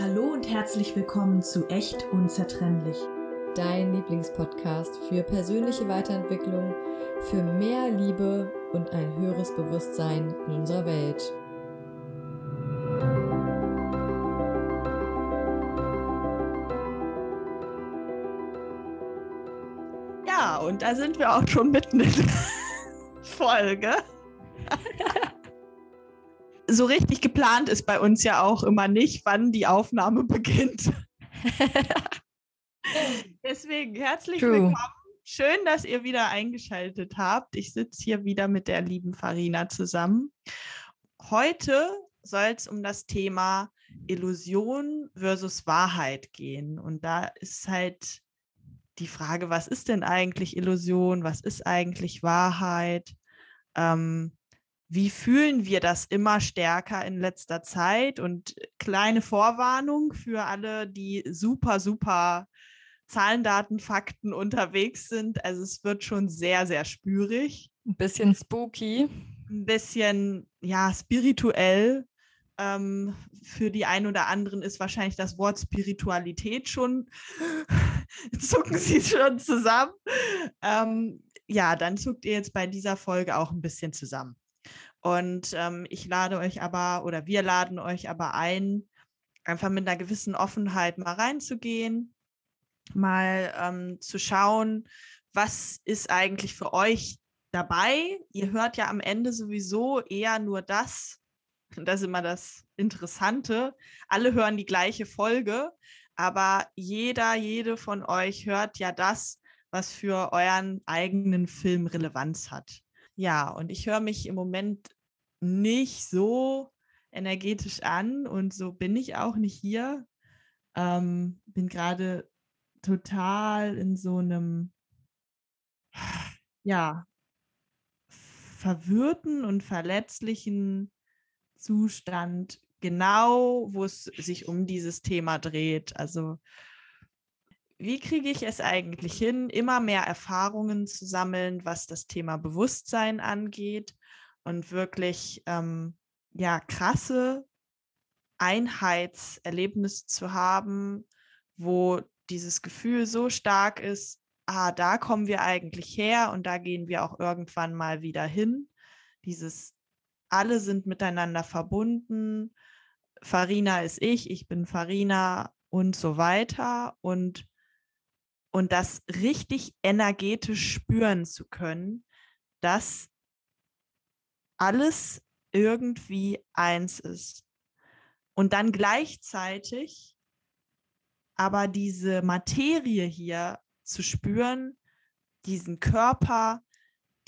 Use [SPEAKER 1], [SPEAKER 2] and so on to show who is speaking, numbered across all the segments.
[SPEAKER 1] Hallo und herzlich willkommen zu Echt Unzertrennlich.
[SPEAKER 2] Dein Lieblingspodcast für persönliche Weiterentwicklung, für mehr Liebe und ein höheres Bewusstsein in unserer Welt.
[SPEAKER 3] Ja, und da sind wir auch schon mitten in der Folge. So richtig geplant ist bei uns ja auch immer nicht, wann die Aufnahme beginnt. Deswegen herzlich
[SPEAKER 2] True.
[SPEAKER 3] willkommen. Schön, dass ihr wieder eingeschaltet habt. Ich sitze hier wieder mit der lieben Farina zusammen. Heute soll es um das Thema Illusion versus Wahrheit gehen. Und da ist halt die Frage, was ist denn eigentlich Illusion? Was ist eigentlich Wahrheit? Ähm, wie fühlen wir das immer stärker in letzter Zeit? Und kleine Vorwarnung für alle, die super, super Zahlen, Daten, Fakten unterwegs sind. Also es wird schon sehr, sehr spürig.
[SPEAKER 2] Ein bisschen spooky.
[SPEAKER 3] Ein bisschen, ja, spirituell. Ähm, für die einen oder anderen ist wahrscheinlich das Wort Spiritualität schon, zucken sie schon zusammen. Ähm, ja, dann zuckt ihr jetzt bei dieser Folge auch ein bisschen zusammen. Und ähm, ich lade euch aber oder wir laden euch aber ein, einfach mit einer gewissen Offenheit mal reinzugehen, mal ähm, zu schauen, was ist eigentlich für euch dabei. Ihr hört ja am Ende sowieso eher nur das, das ist immer das Interessante. Alle hören die gleiche Folge, aber jeder, jede von euch hört ja das, was für euren eigenen Film Relevanz hat. Ja, und ich höre mich im Moment nicht so energetisch an und so bin ich auch nicht hier. Ähm, bin gerade total in so einem, ja, verwirrten und verletzlichen Zustand, genau wo es sich um dieses Thema dreht. Also wie kriege ich es eigentlich hin, immer mehr Erfahrungen zu sammeln, was das Thema Bewusstsein angeht und wirklich ähm, ja krasse Einheitserlebnisse zu haben, wo dieses Gefühl so stark ist, ah, da kommen wir eigentlich her und da gehen wir auch irgendwann mal wieder hin. Dieses alle sind miteinander verbunden. Farina ist ich, ich bin Farina und so weiter und und das richtig energetisch spüren zu können, dass alles irgendwie eins ist. Und dann gleichzeitig aber diese Materie hier zu spüren, diesen Körper,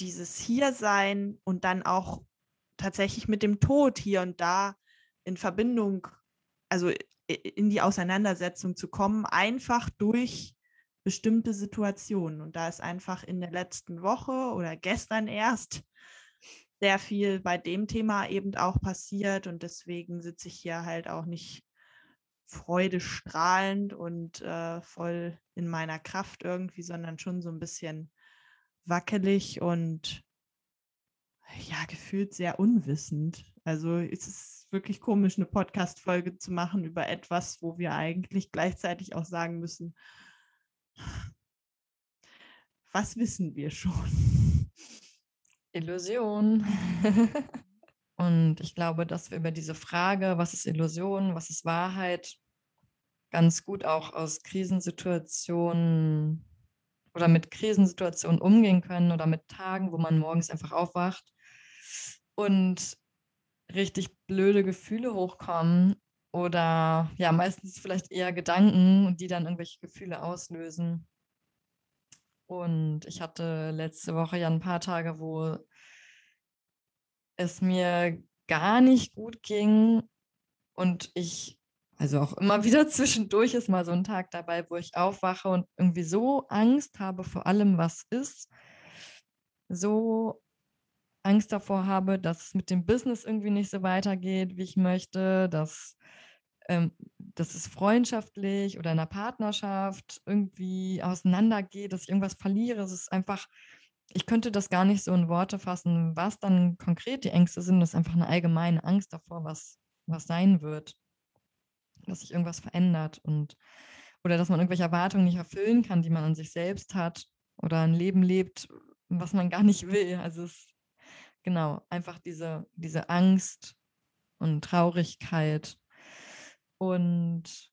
[SPEAKER 3] dieses Hiersein und dann auch tatsächlich mit dem Tod hier und da in Verbindung, also in die Auseinandersetzung zu kommen, einfach durch bestimmte Situationen. Und da ist einfach in der letzten Woche oder gestern erst sehr viel bei dem Thema eben auch passiert. Und deswegen sitze ich hier halt auch nicht freudestrahlend und äh, voll in meiner Kraft irgendwie, sondern schon so ein bisschen wackelig und ja, gefühlt sehr unwissend. Also es ist wirklich komisch, eine Podcast-Folge zu machen über etwas, wo wir eigentlich gleichzeitig auch sagen müssen, was wissen wir schon?
[SPEAKER 2] Illusion. Und ich glaube, dass wir über diese Frage, was ist Illusion, was ist Wahrheit, ganz gut auch aus Krisensituationen oder mit Krisensituationen umgehen können oder mit Tagen, wo man morgens einfach aufwacht und richtig blöde Gefühle hochkommen oder ja, meistens vielleicht eher Gedanken, die dann irgendwelche Gefühle auslösen. Und ich hatte letzte Woche ja ein paar Tage, wo es mir gar nicht gut ging und ich, also auch immer wieder zwischendurch ist mal so ein Tag dabei, wo ich aufwache und irgendwie so Angst habe vor allem, was ist, so Angst davor habe, dass es mit dem Business irgendwie nicht so weitergeht, wie ich möchte, dass ähm, dass es freundschaftlich oder in einer Partnerschaft irgendwie auseinandergeht, dass ich irgendwas verliere. Es ist einfach, ich könnte das gar nicht so in Worte fassen, was dann konkret die Ängste sind. Das ist einfach eine allgemeine Angst davor, was, was sein wird. dass sich irgendwas verändert und oder dass man irgendwelche Erwartungen nicht erfüllen kann, die man an sich selbst hat oder ein Leben lebt, was man gar nicht will. Also es genau, einfach diese, diese Angst und Traurigkeit. Und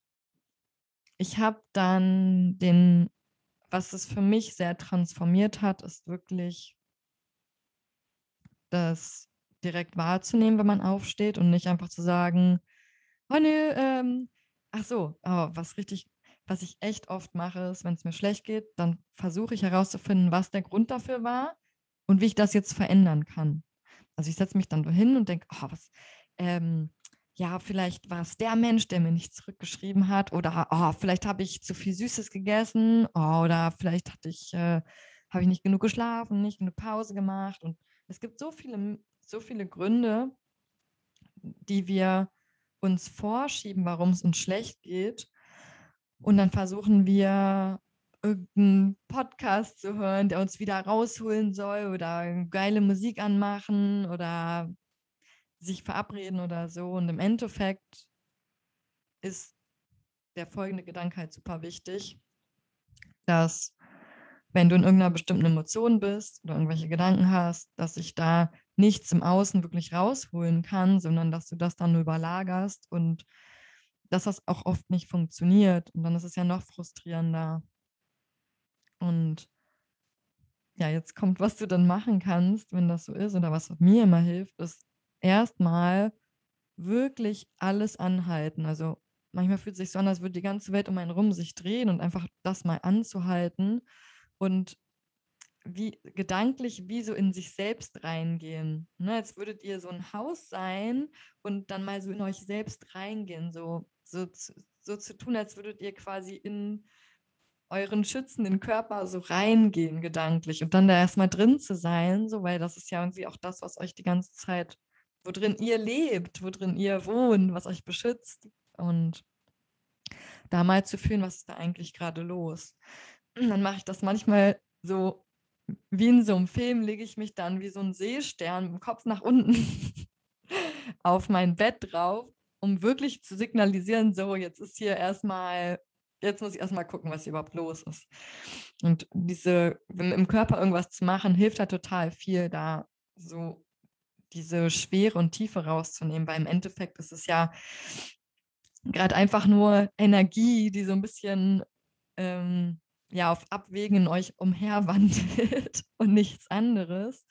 [SPEAKER 2] ich habe dann den, was es für mich sehr transformiert hat, ist wirklich das direkt wahrzunehmen, wenn man aufsteht und nicht einfach zu sagen, oh nee, ähm, ach so, oh, was richtig, was ich echt oft mache, ist, wenn es mir schlecht geht, dann versuche ich herauszufinden, was der Grund dafür war und wie ich das jetzt verändern kann. Also ich setze mich dann hin und denke, oh, was, ähm, ja, vielleicht war es der Mensch, der mir nicht zurückgeschrieben hat, oder oh, vielleicht habe ich zu viel Süßes gegessen, oh, oder vielleicht hatte ich, äh, habe ich nicht genug geschlafen, nicht genug Pause gemacht. Und es gibt so viele, so viele Gründe, die wir uns vorschieben, warum es uns schlecht geht. Und dann versuchen wir irgendeinen Podcast zu hören, der uns wieder rausholen soll oder geile Musik anmachen oder sich verabreden oder so. Und im Endeffekt ist der folgende Gedanke halt super wichtig, dass wenn du in irgendeiner bestimmten Emotion bist oder irgendwelche Gedanken hast, dass sich da nichts im Außen wirklich rausholen kann, sondern dass du das dann nur überlagerst und dass das auch oft nicht funktioniert. Und dann ist es ja noch frustrierender. Und ja, jetzt kommt, was du dann machen kannst, wenn das so ist oder was mir immer hilft, ist erstmal wirklich alles anhalten. Also manchmal fühlt es sich so an, als würde die ganze Welt um einen rum sich drehen und einfach das mal anzuhalten und wie gedanklich wie so in sich selbst reingehen. Ne, jetzt würdet ihr so ein Haus sein und dann mal so in euch selbst reingehen, so, so, so zu tun, als würdet ihr quasi in euren schützenden Körper so reingehen, gedanklich, und dann da erstmal drin zu sein, so, weil das ist ja irgendwie auch das, was euch die ganze Zeit, wo drin ihr lebt, wo drin ihr wohnt, was euch beschützt. Und da mal zu fühlen, was ist da eigentlich gerade los. Und dann mache ich das manchmal so wie in so einem Film, lege ich mich dann wie so ein Seestern mit dem Kopf nach unten auf mein Bett drauf, um wirklich zu signalisieren, so, jetzt ist hier erstmal jetzt muss ich erstmal gucken, was hier überhaupt los ist. Und diese, im Körper irgendwas zu machen, hilft da total viel, da so diese Schwere und Tiefe rauszunehmen, weil im Endeffekt ist es ja gerade einfach nur Energie, die so ein bisschen ähm, ja, auf Abwägen in euch umherwandelt und nichts anderes.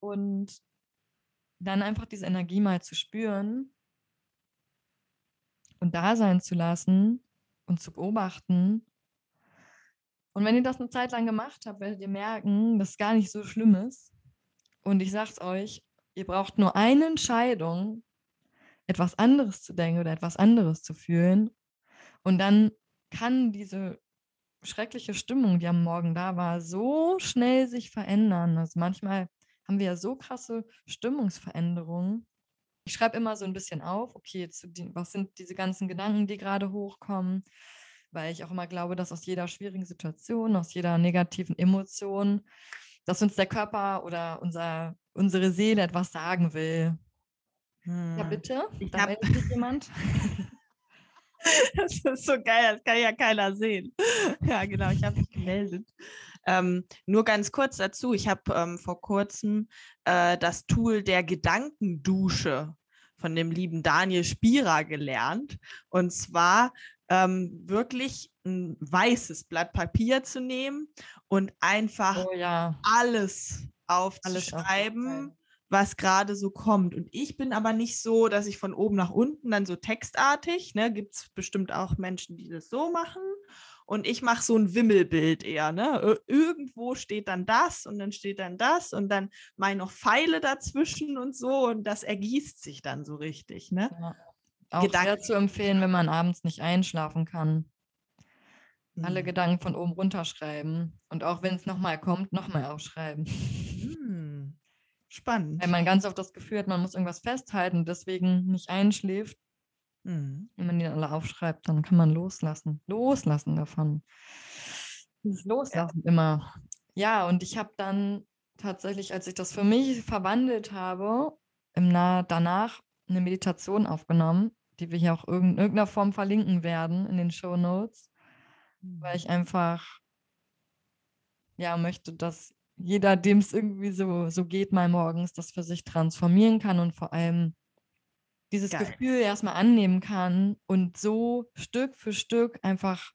[SPEAKER 2] Und dann einfach diese Energie mal zu spüren und da sein zu lassen und zu beobachten. Und wenn ihr das eine Zeit lang gemacht habt, werdet ihr merken, dass es gar nicht so schlimm ist. Und ich sage es euch, ihr braucht nur eine Entscheidung, etwas anderes zu denken oder etwas anderes zu fühlen. Und dann kann diese schreckliche Stimmung, die am Morgen da war, so schnell sich verändern. Also manchmal haben wir ja so krasse Stimmungsveränderungen, ich schreibe immer so ein bisschen auf, okay, die, was sind diese ganzen Gedanken, die gerade hochkommen, weil ich auch immer glaube, dass aus jeder schwierigen Situation, aus jeder negativen Emotion, dass uns der Körper oder unser, unsere Seele etwas sagen will. Hm. Ja, bitte?
[SPEAKER 3] Ich da hab... meldet jemand. das ist so geil, das kann ja keiner sehen. Ja, genau, ich habe mich gemeldet. Ähm, nur ganz kurz dazu, ich habe ähm, vor kurzem äh, das Tool der Gedankendusche von dem lieben Daniel Spierer gelernt. Und zwar ähm, wirklich ein weißes Blatt Papier zu nehmen und einfach
[SPEAKER 2] oh, ja.
[SPEAKER 3] alles aufzuschreiben. Alles was gerade so kommt. Und ich bin aber nicht so, dass ich von oben nach unten dann so textartig, ne, gibt es bestimmt auch Menschen, die das so machen. Und ich mache so ein Wimmelbild eher. Ne? Irgendwo steht dann das und dann steht dann das und dann mal noch Pfeile dazwischen und so und das ergießt sich dann so richtig. Ne? Ja.
[SPEAKER 2] Auch Gedanken. sehr zu empfehlen, wenn man abends nicht einschlafen kann. Mhm. Alle Gedanken von oben runterschreiben und auch wenn es nochmal kommt, nochmal aufschreiben.
[SPEAKER 3] Mhm. Spannend.
[SPEAKER 2] Wenn man ganz oft das Gefühl hat, man muss irgendwas festhalten, deswegen nicht einschläft, Mhm. Wenn man die alle aufschreibt, dann kann man loslassen. Loslassen davon. Dieses Loslassen ja. immer. Ja, und ich habe dann tatsächlich, als ich das für mich verwandelt habe, im nah danach eine Meditation aufgenommen, die wir hier auch in irgendeiner Form verlinken werden in den Show Notes, weil ich einfach ja möchte, dass jeder, dem es irgendwie so, so geht, mal morgens das für sich transformieren kann und vor allem dieses
[SPEAKER 3] Geil.
[SPEAKER 2] Gefühl erstmal annehmen kann und so Stück für Stück einfach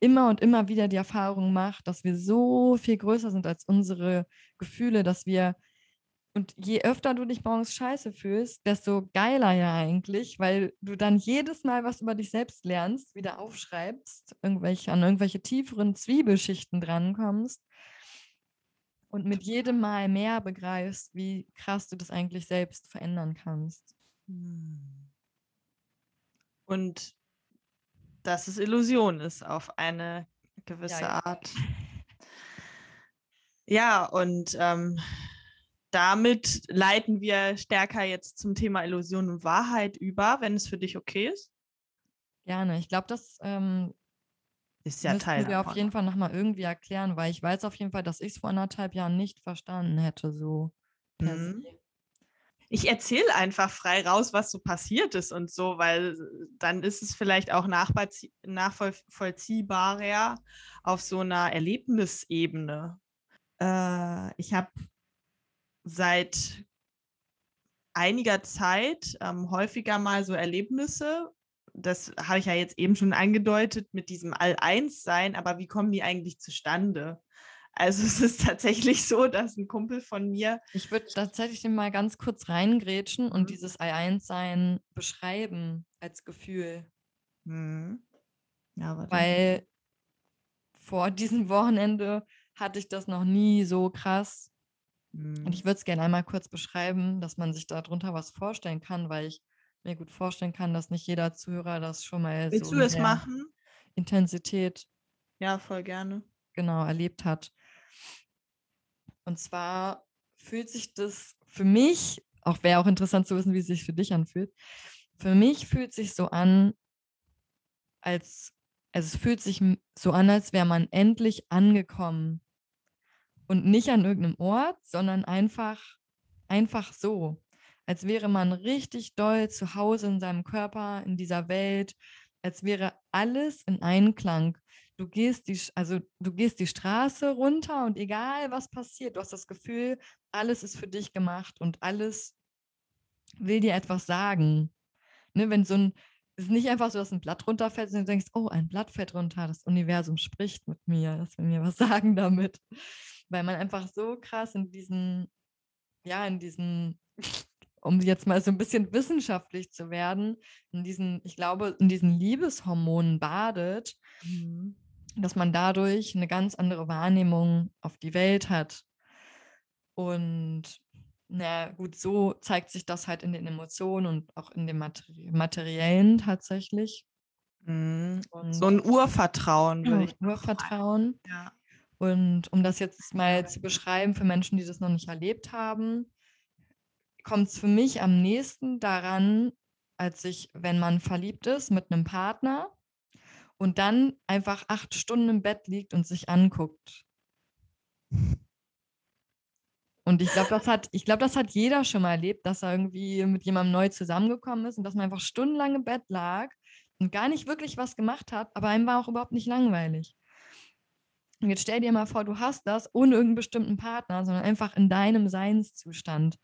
[SPEAKER 2] immer und immer wieder die Erfahrung macht, dass wir so viel größer sind als unsere Gefühle, dass wir und je öfter du dich morgens scheiße fühlst, desto geiler ja eigentlich, weil du dann jedes Mal was über dich selbst lernst, wieder aufschreibst, irgendwelche, an irgendwelche tieferen Zwiebelschichten drankommst und mit jedem Mal mehr begreifst, wie krass du das eigentlich selbst verändern kannst.
[SPEAKER 3] Und dass es Illusion ist auf eine gewisse
[SPEAKER 2] ja.
[SPEAKER 3] Art. Ja, und ähm, damit leiten wir stärker jetzt zum Thema Illusion und Wahrheit über, wenn es für dich okay ist.
[SPEAKER 2] Gerne. Ich glaube, das ähm,
[SPEAKER 3] Ist ja
[SPEAKER 2] müssten
[SPEAKER 3] Teil
[SPEAKER 2] wir auf
[SPEAKER 3] davon.
[SPEAKER 2] jeden Fall nochmal irgendwie erklären, weil ich weiß auf jeden Fall, dass ich es vor anderthalb Jahren nicht verstanden hätte, so per
[SPEAKER 3] Mhm.
[SPEAKER 2] se.
[SPEAKER 3] Ich erzähle einfach frei raus, was so passiert ist und so, weil dann ist es vielleicht auch nachvollzie- nachvollziehbarer auf so einer Erlebnisebene. Äh, ich habe seit einiger Zeit ähm, häufiger mal so Erlebnisse. Das habe ich ja jetzt eben schon angedeutet mit diesem All-Eins-Sein, aber wie kommen die eigentlich zustande? Also es ist tatsächlich so, dass ein Kumpel von mir
[SPEAKER 2] Ich würde tatsächlich mal ganz kurz reingrätschen und
[SPEAKER 3] Mhm.
[SPEAKER 2] dieses Ei-Eins-Sein beschreiben als Gefühl.
[SPEAKER 3] Hm. Ja.
[SPEAKER 2] Weil vor diesem Wochenende hatte ich das noch nie so krass.
[SPEAKER 3] Hm.
[SPEAKER 2] Und ich würde es gerne einmal kurz beschreiben, dass man sich darunter was vorstellen kann, weil ich mir gut vorstellen kann, dass nicht jeder Zuhörer das schon mal
[SPEAKER 3] Willst
[SPEAKER 2] so
[SPEAKER 3] du es machen?
[SPEAKER 2] Intensität
[SPEAKER 3] Ja, voll gerne.
[SPEAKER 2] genau erlebt hat. Und zwar fühlt sich das für mich, auch wäre auch interessant zu wissen, wie es sich für dich anfühlt. Für mich fühlt sich so an, als also es fühlt sich so an, als wäre man endlich angekommen und nicht an irgendeinem Ort, sondern einfach einfach so, als wäre man richtig doll zu Hause in seinem Körper, in dieser Welt, als wäre alles in Einklang. Du gehst die, also du gehst die Straße runter und egal was passiert, du hast das Gefühl, alles ist für dich gemacht und alles will dir etwas sagen. Ne, wenn so ein, es ist nicht einfach so, dass ein Blatt runterfällt und du denkst, oh, ein Blatt fällt runter, das Universum spricht mit mir, das will mir was sagen damit. Weil man einfach so krass in diesen, ja, in diesen, um jetzt mal so ein bisschen wissenschaftlich zu werden, in diesen, ich glaube, in diesen Liebeshormonen badet,
[SPEAKER 3] Mhm.
[SPEAKER 2] dass man dadurch eine ganz andere Wahrnehmung auf die Welt hat. Und na gut, so zeigt sich das halt in den Emotionen und auch in dem Materi Materiellen tatsächlich.
[SPEAKER 3] Mhm.
[SPEAKER 2] Und
[SPEAKER 3] So ein Urvertrauen, würde ich
[SPEAKER 2] nur
[SPEAKER 3] noch
[SPEAKER 2] Vertrauen.
[SPEAKER 3] Ja.
[SPEAKER 2] Und um das jetzt mal zu beschreiben für Menschen, die das noch nicht erlebt haben, kommt es für mich am nächsten daran, als ich, wenn man verliebt ist mit einem Partner und dann einfach acht Stunden im Bett liegt und sich anguckt. Und ich glaube, das hat, das hat jeder schon mal erlebt, dass er irgendwie mit jemandem neu zusammengekommen ist und dass man einfach stundenlang im Bett lag und gar nicht wirklich was gemacht hat, aber einem war auch überhaupt nicht langweilig. Und jetzt stell dir mal vor, du hast das ohne irgendeinen bestimmten Partner, sondern einfach in deinem Seinszustand.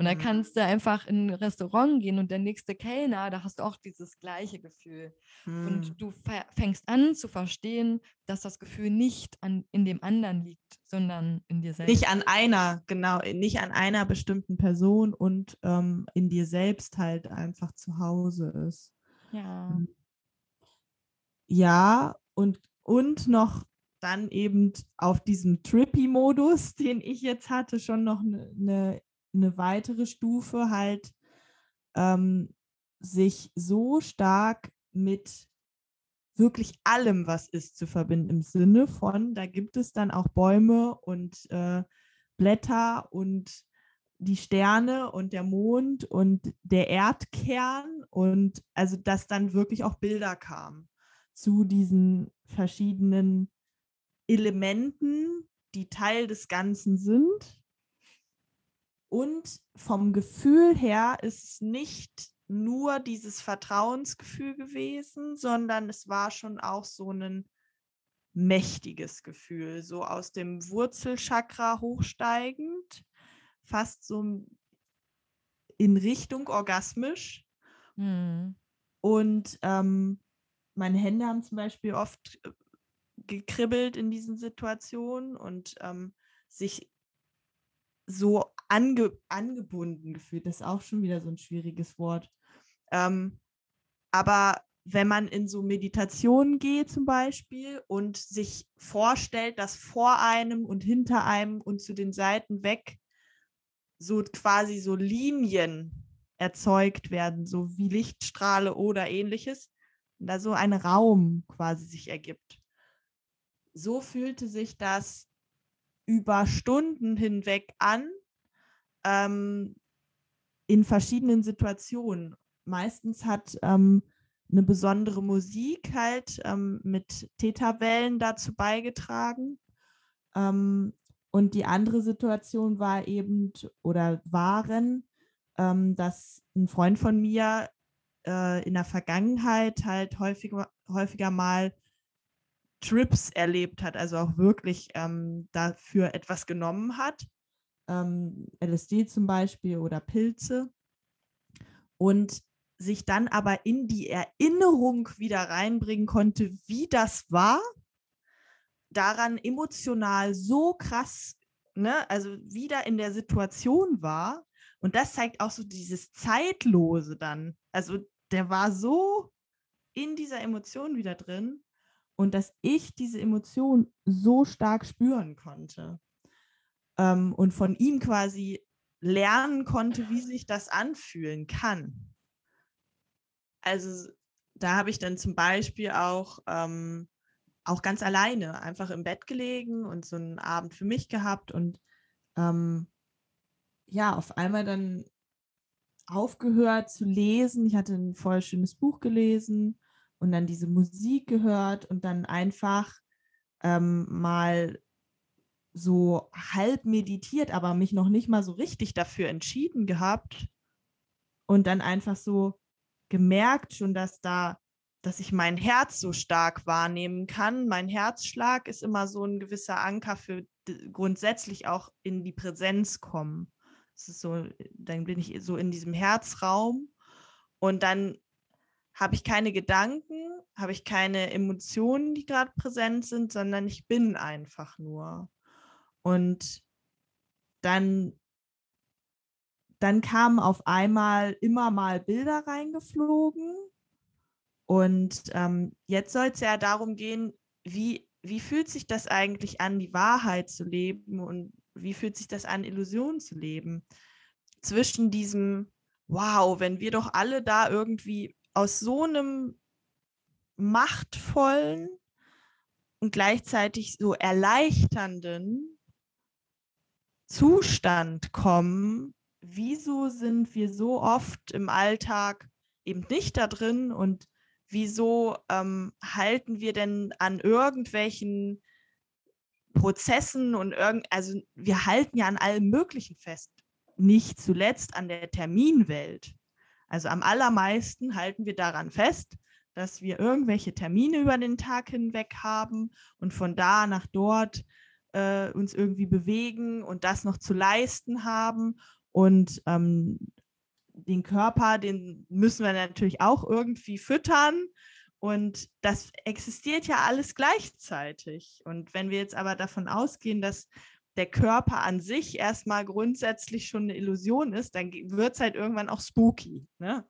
[SPEAKER 2] Und da
[SPEAKER 3] Mhm.
[SPEAKER 2] kannst du einfach in ein Restaurant gehen und der nächste Kellner, da hast du auch dieses gleiche Gefühl.
[SPEAKER 3] Mhm.
[SPEAKER 2] Und du fä- fängst an zu verstehen, dass das Gefühl nicht an, in dem anderen liegt, sondern in dir selbst.
[SPEAKER 3] Nicht an einer, genau, nicht an einer bestimmten Person und ähm, in dir selbst halt einfach zu Hause ist.
[SPEAKER 2] ja.
[SPEAKER 3] Mhm. Ja, und, und noch dann eben auf diesem Trippy-Modus, den ich jetzt hatte, schon noch eine ne, ne weitere Stufe halt, ähm, sich so stark mit wirklich allem, was ist, zu verbinden. Im Sinne von, da gibt es dann auch Bäume und äh, Blätter und die Sterne und der Mond und der Erdkern und also, dass dann wirklich auch Bilder kamen zu diesen verschiedenen Elementen, die Teil des Ganzen sind. Und vom Gefühl her ist es nicht nur dieses Vertrauensgefühl gewesen, sondern es war schon auch so ein mächtiges Gefühl, so aus dem Wurzelchakra hochsteigend, fast so in Richtung orgasmisch.
[SPEAKER 2] Mhm.
[SPEAKER 3] Und ähm, meine Hände haben zum Beispiel oft äh, gekribbelt in diesen Situationen und ähm, sich so ange angebunden gefühlt. Das ist auch schon wieder so ein schwieriges Wort. Ähm, aber wenn man in so Meditationen geht zum Beispiel und sich vorstellt, dass vor einem und hinter einem und zu den Seiten weg so quasi so Linien erzeugt werden, so wie Lichtstrahle oder ähnliches, und da so ein Raum quasi sich ergibt. So fühlte sich das über Stunden hinweg an, ähm, in verschiedenen Situationen. Meistens hat ähm, eine besondere Musik halt ähm, mit Theta-Wellen dazu beigetragen. Ähm, und die andere Situation war eben oder waren, ähm, dass ein Freund von mir äh, in der Vergangenheit halt häufiger, häufiger mal Trips erlebt hat, also auch wirklich ähm, dafür etwas genommen hat. Ähm, LSD zum Beispiel oder Pilze. Und sich dann aber in die Erinnerung wieder reinbringen konnte, wie das war, daran emotional so krass, ne, also wieder in der Situation war. Und das zeigt auch so dieses Zeitlose dann. Also der war so in dieser Emotion wieder drin und dass ich diese Emotion so stark spüren konnte ähm, und von ihm quasi lernen konnte, wie sich das anfühlen kann also da habe ich dann zum Beispiel auch, ähm, auch ganz alleine einfach im Bett gelegen und so einen Abend für mich gehabt und ähm, ja, auf einmal dann aufgehört zu lesen. Ich hatte ein voll schönes Buch gelesen und dann diese Musik gehört und dann einfach ähm, mal so halb meditiert, aber mich noch nicht mal so richtig dafür entschieden gehabt und dann einfach so gemerkt schon, dass da, dass ich mein Herz so stark wahrnehmen kann. Mein Herzschlag ist immer so ein gewisser Anker für grundsätzlich auch in die Präsenz kommen. Das ist so, dann bin ich so in diesem Herzraum und dann habe ich keine Gedanken, habe ich keine Emotionen, die gerade präsent sind, sondern ich bin einfach nur. Und dann dann kamen auf einmal immer mal Bilder reingeflogen. Und ähm, jetzt soll es ja darum gehen, wie, wie fühlt sich das eigentlich an, die Wahrheit zu leben und wie fühlt sich das an, Illusionen zu leben. Zwischen diesem, wow, wenn wir doch alle da irgendwie aus so einem machtvollen und gleichzeitig so erleichternden Zustand kommen, wieso sind wir so oft im Alltag eben nicht da drin und wieso ähm, halten wir denn an irgendwelchen Prozessen und irgend, also wir halten ja an allem Möglichen fest, nicht zuletzt an der Terminwelt. Also am allermeisten halten wir daran fest, dass wir irgendwelche Termine über den Tag hinweg haben und von da nach dort äh, uns irgendwie bewegen und das noch zu leisten haben und ähm, den Körper, den müssen wir natürlich auch irgendwie füttern. Und das existiert ja alles gleichzeitig. Und wenn wir jetzt aber davon ausgehen, dass der Körper an sich erstmal grundsätzlich schon eine Illusion ist, dann wird es halt irgendwann auch spooky. Ne?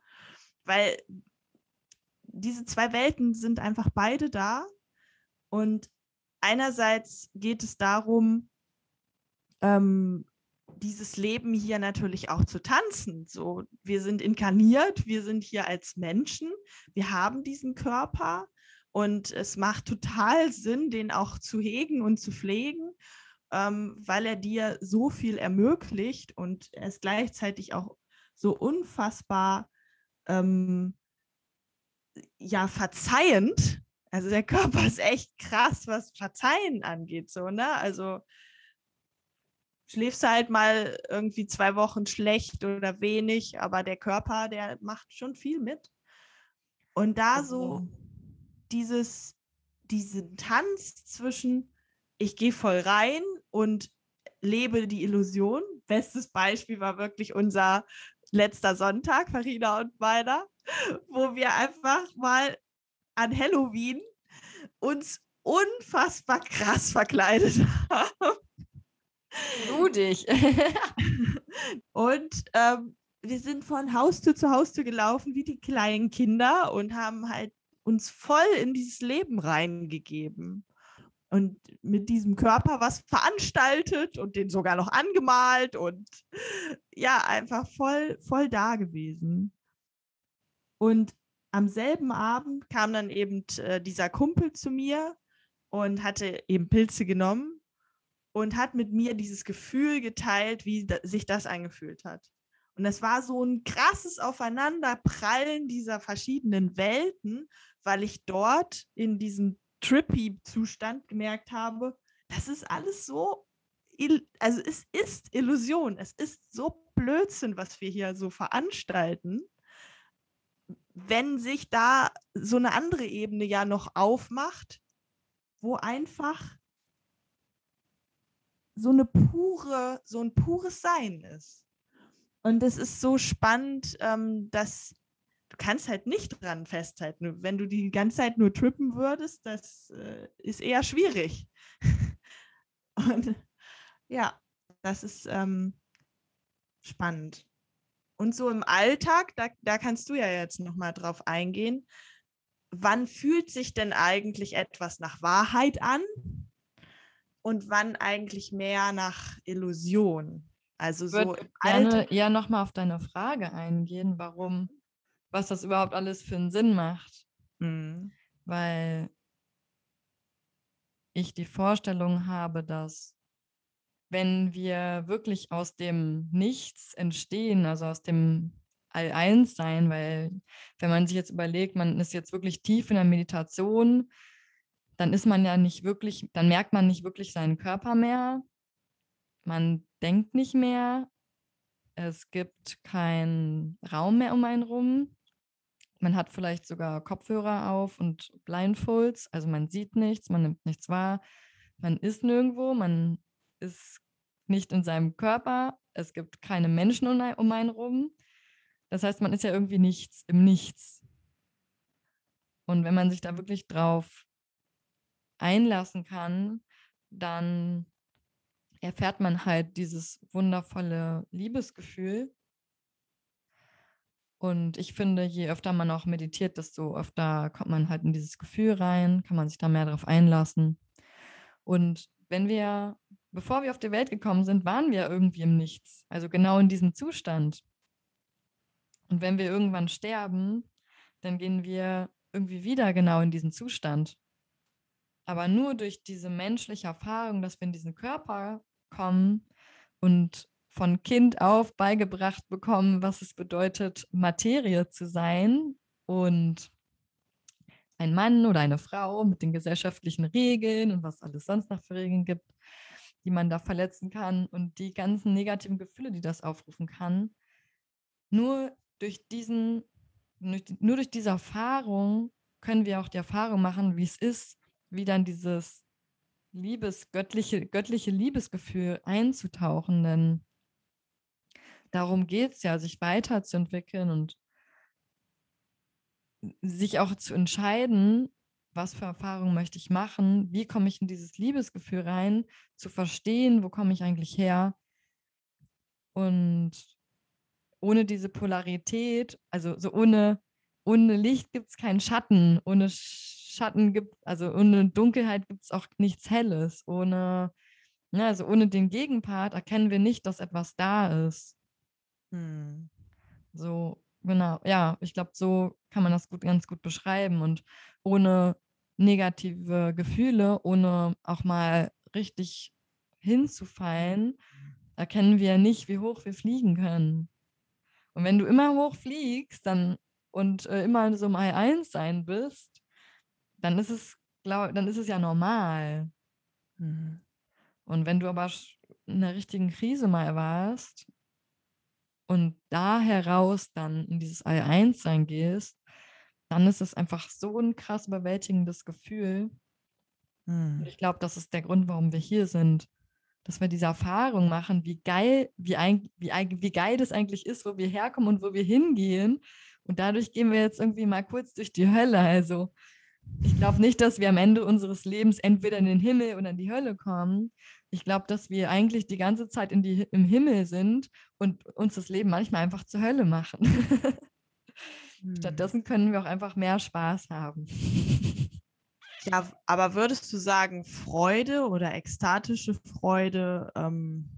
[SPEAKER 3] Weil diese zwei Welten sind einfach beide da. Und einerseits geht es darum, ähm, dieses Leben hier natürlich auch zu tanzen. So, wir sind inkarniert, wir sind hier als Menschen, wir haben diesen Körper und es macht total Sinn, den auch zu hegen und zu pflegen, ähm, weil er dir so viel ermöglicht und er ist gleichzeitig auch so unfassbar ähm, ja verzeihend. Also der Körper ist echt krass, was Verzeihen angeht, so, ne? Also schläfst du halt mal irgendwie zwei Wochen schlecht oder wenig, aber der Körper, der macht schon viel mit. Und da so dieses, diesen Tanz zwischen, ich gehe voll rein und lebe die Illusion. Bestes Beispiel war wirklich unser letzter Sonntag, Farina und meiner, wo wir einfach mal an Halloween uns unfassbar krass verkleidet haben.
[SPEAKER 2] Blutig.
[SPEAKER 3] und ähm, wir sind von Haustür zu Haustür gelaufen wie die kleinen Kinder und haben halt uns voll in dieses Leben reingegeben. Und mit diesem Körper was veranstaltet und den sogar noch angemalt und ja, einfach voll, voll da gewesen. Und am selben Abend kam dann eben äh, dieser Kumpel zu mir und hatte eben Pilze genommen und hat mit mir dieses Gefühl geteilt, wie da, sich das angefühlt hat. Und es war so ein krasses Aufeinanderprallen dieser verschiedenen Welten, weil ich dort in diesem Trippy-Zustand gemerkt habe, das ist alles so, also es ist Illusion, es ist so Blödsinn, was wir hier so veranstalten wenn sich da so eine andere Ebene ja noch aufmacht, wo einfach so eine pure, so ein pures Sein ist. Und es ist so spannend, ähm, dass du kannst halt nicht dran festhalten. Wenn du die ganze Zeit nur trippen würdest, das äh, ist eher schwierig. Und ja, das ist ähm, spannend. Und so im Alltag, da, da kannst du ja jetzt nochmal drauf eingehen. Wann fühlt sich denn eigentlich etwas nach Wahrheit an und wann eigentlich mehr nach Illusion? Also
[SPEAKER 2] ich würde gerne ja nochmal auf deine Frage eingehen, warum, was das überhaupt alles für einen Sinn macht. Mhm. Weil ich die Vorstellung habe, dass wenn wir wirklich aus dem Nichts entstehen, also aus dem All-Eins sein, weil wenn man sich jetzt überlegt, man ist jetzt wirklich tief in der Meditation, dann ist man ja nicht wirklich, dann merkt man nicht wirklich seinen Körper mehr, man denkt nicht mehr, es gibt keinen Raum mehr um einen rum, man hat vielleicht sogar Kopfhörer auf und Blindfolds, also man sieht nichts, man nimmt nichts wahr, man ist nirgendwo, man ist nicht in seinem Körper, es gibt keine Menschen um einen rum. Das heißt, man ist ja irgendwie nichts im Nichts. Und wenn man sich da wirklich drauf einlassen kann, dann erfährt man halt dieses wundervolle Liebesgefühl. Und ich finde, je öfter man auch meditiert, desto öfter kommt man halt in dieses Gefühl rein, kann man sich da mehr drauf einlassen. Und wenn wir bevor wir auf die Welt gekommen sind, waren wir irgendwie im Nichts. Also genau in diesem Zustand. Und wenn wir irgendwann sterben, dann gehen wir irgendwie wieder genau in diesen Zustand. Aber nur durch diese menschliche Erfahrung, dass wir in diesen Körper kommen und von Kind auf beigebracht bekommen, was es bedeutet, Materie zu sein und ein Mann oder eine Frau mit den gesellschaftlichen Regeln und was alles sonst noch für Regeln gibt, die man da verletzen kann und die ganzen negativen Gefühle, die das aufrufen kann. Nur durch diesen, nur durch diese Erfahrung können wir auch die Erfahrung machen, wie es ist, wie dann dieses Liebes, göttliche, göttliche Liebesgefühl einzutauchen. Denn darum geht es ja, sich weiterzuentwickeln und sich auch zu entscheiden, was für Erfahrungen möchte ich machen, wie komme ich in dieses Liebesgefühl rein, zu verstehen, wo komme ich eigentlich her. Und ohne diese Polarität, also so ohne, ohne Licht gibt es keinen Schatten, ohne Schatten gibt, also ohne Dunkelheit gibt es auch nichts Helles, ohne, ne, also ohne den Gegenpart erkennen wir nicht, dass etwas da ist. Hm. So, genau, ja, ich glaube, so kann man das gut, ganz gut beschreiben. Und ohne negative Gefühle, ohne auch mal richtig hinzufallen, erkennen wir nicht, wie hoch wir fliegen können. Und wenn du immer hoch fliegst dann, und äh, immer so im I1 sein bist, dann ist es, glaub, dann ist es ja normal. Mhm. Und wenn du aber in einer richtigen Krise mal warst und da heraus dann in dieses All-Eins-Sein gehst, dann ist es einfach so ein krass überwältigendes Gefühl. Und
[SPEAKER 3] Hm.
[SPEAKER 2] ich glaube, das ist der Grund, warum wir hier sind. Dass wir diese Erfahrung machen, wie geil, wie, eig- wie, eig- wie geil das eigentlich ist, wo wir herkommen und wo wir hingehen. Und dadurch gehen wir jetzt irgendwie mal kurz durch die Hölle. Also ich glaube nicht, dass wir am Ende unseres Lebens entweder in den Himmel oder in die Hölle kommen. Ich glaube, dass wir eigentlich die ganze Zeit in die, im Himmel sind und uns das Leben manchmal einfach zur Hölle machen.
[SPEAKER 3] Hm.
[SPEAKER 2] Stattdessen können wir auch einfach mehr Spaß haben.
[SPEAKER 3] Ja, aber würdest du sagen, Freude oder ekstatische Freude ähm,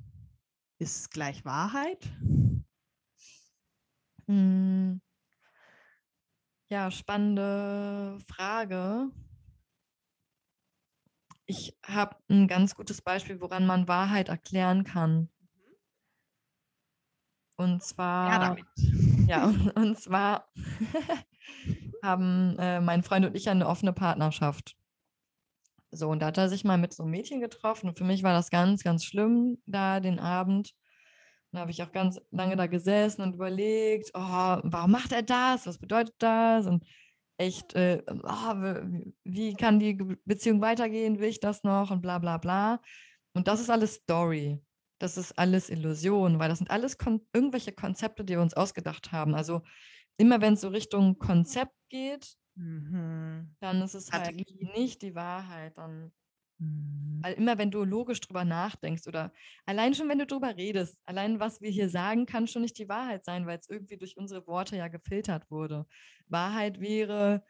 [SPEAKER 3] ist gleich Wahrheit?
[SPEAKER 2] Hm. Ja, spannende Frage. Ich habe ein ganz gutes Beispiel, woran man Wahrheit erklären kann. Und
[SPEAKER 3] Ja,
[SPEAKER 2] zwar,
[SPEAKER 3] damit.
[SPEAKER 2] Ja, und zwar haben äh, mein Freund und ich eine offene Partnerschaft. So, und da hat er sich mal mit so einem Mädchen getroffen. Und für mich war das ganz, ganz schlimm da den Abend. Dann habe ich auch ganz lange da gesessen und überlegt, oh, warum macht er das? Was bedeutet das? Und echt, äh, oh, wie kann die Beziehung weitergehen? Will ich das noch? Und bla bla bla. Und das ist alles Story. Das ist alles Illusion, weil das sind alles kon irgendwelche Konzepte, die wir uns ausgedacht haben. Also immer wenn es so Richtung Konzept geht,
[SPEAKER 3] Mhm.
[SPEAKER 2] dann ist es halt nicht die Wahrheit. Dann
[SPEAKER 3] Mhm.
[SPEAKER 2] weil immer wenn du logisch drüber nachdenkst oder allein schon, wenn du drüber redest, allein was wir hier sagen, kann schon nicht die Wahrheit sein, weil es irgendwie durch unsere Worte ja gefiltert wurde. Wahrheit wäre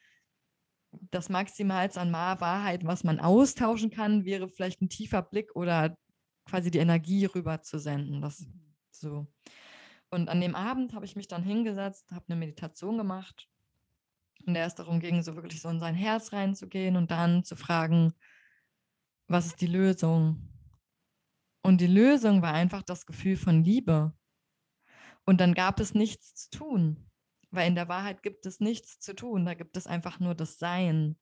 [SPEAKER 2] das Maximalste an Wahrheit, was man austauschen kann, wäre vielleicht ein tiefer Blick oder quasi die Energie rüber zu senden. Das so. Und an dem Abend habe ich mich dann hingesetzt, habe eine Meditation gemacht, in der es darum ging, so wirklich so in sein Herz reinzugehen und dann zu fragen, was ist die Lösung? Und die Lösung war einfach das Gefühl von Liebe. Und dann gab es nichts zu tun, weil in der Wahrheit gibt es nichts zu tun, da gibt es einfach nur das Sein.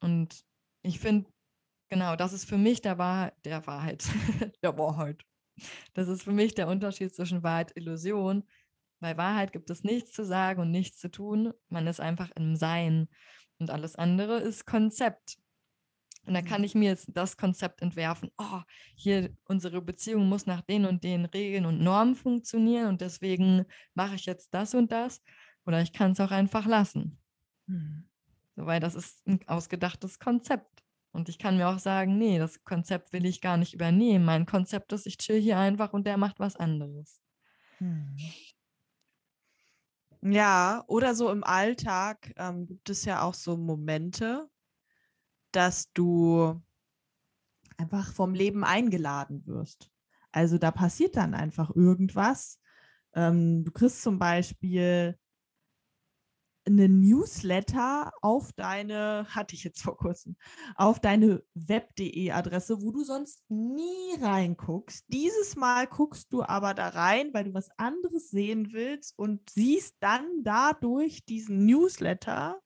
[SPEAKER 2] Und ich finde, genau, das ist für mich der, Wahr der Wahrheit, der Wahrheit. Das ist für mich der Unterschied zwischen Wahrheit und Illusion. Bei Wahrheit gibt es nichts zu sagen und nichts zu tun. Man ist einfach im Sein. Und alles andere ist Konzept. Und dann kann ich mir jetzt das Konzept entwerfen, oh, hier unsere Beziehung muss nach den und den Regeln und Normen funktionieren und deswegen mache ich jetzt das und das. Oder ich kann es auch einfach lassen.
[SPEAKER 3] Mhm.
[SPEAKER 2] So, weil das ist ein ausgedachtes Konzept. Und ich kann mir auch sagen, nee, das Konzept will ich gar nicht übernehmen. Mein Konzept ist, ich chill hier einfach und der macht was anderes.
[SPEAKER 3] Mhm. Ja, oder so im Alltag ähm, gibt es ja auch so Momente, dass du einfach vom Leben eingeladen wirst. Also da passiert dann einfach irgendwas. Ähm, du kriegst zum Beispiel einen Newsletter auf deine, hatte ich jetzt vor kurzem, auf deine web.de-Adresse, wo du sonst nie reinguckst. Dieses Mal guckst du aber da rein, weil du was anderes sehen willst und siehst dann dadurch diesen Newsletter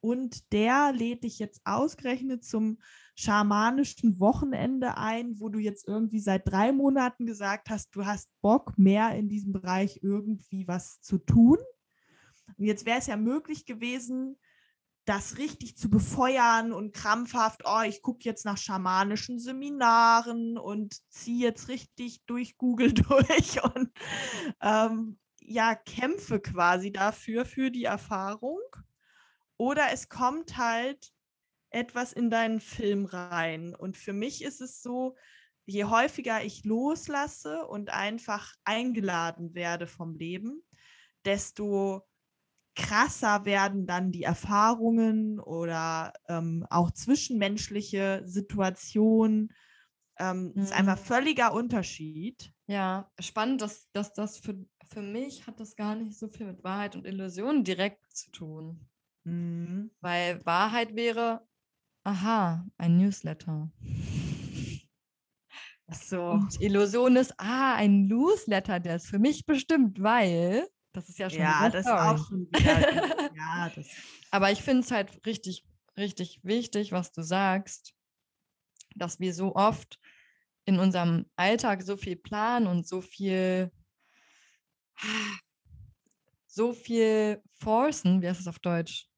[SPEAKER 3] und der lädt dich jetzt ausgerechnet zum schamanischen Wochenende ein, wo du jetzt irgendwie seit drei Monaten gesagt hast, du hast Bock, mehr in diesem Bereich irgendwie was zu tun. Und jetzt wäre es ja möglich gewesen, das richtig zu befeuern und krampfhaft, oh, ich gucke jetzt nach schamanischen Seminaren und ziehe jetzt richtig durch Google durch und ähm, ja, kämpfe quasi dafür, für die Erfahrung. Oder es kommt halt etwas in deinen Film rein. Und für mich ist es so, je häufiger ich loslasse und einfach eingeladen werde vom Leben, desto krasser werden dann die Erfahrungen oder ähm, auch zwischenmenschliche Situationen. Ähm, mhm. Ist einfach völliger Unterschied.
[SPEAKER 2] Ja, spannend, dass, dass das für, für mich hat das gar nicht so viel mit Wahrheit und Illusion direkt zu tun.
[SPEAKER 3] Mhm.
[SPEAKER 2] Weil Wahrheit wäre, aha, ein Newsletter.
[SPEAKER 3] So.
[SPEAKER 2] Und Illusion ist, ah, ein Newsletter, der ist für mich bestimmt, weil das ist ja schon
[SPEAKER 3] ja, das auch schon wieder, ja, das
[SPEAKER 2] Aber ich finde es halt richtig, richtig wichtig, was du sagst, dass wir so oft in unserem Alltag so viel planen und so viel, so viel forcen, wie heißt es auf Deutsch?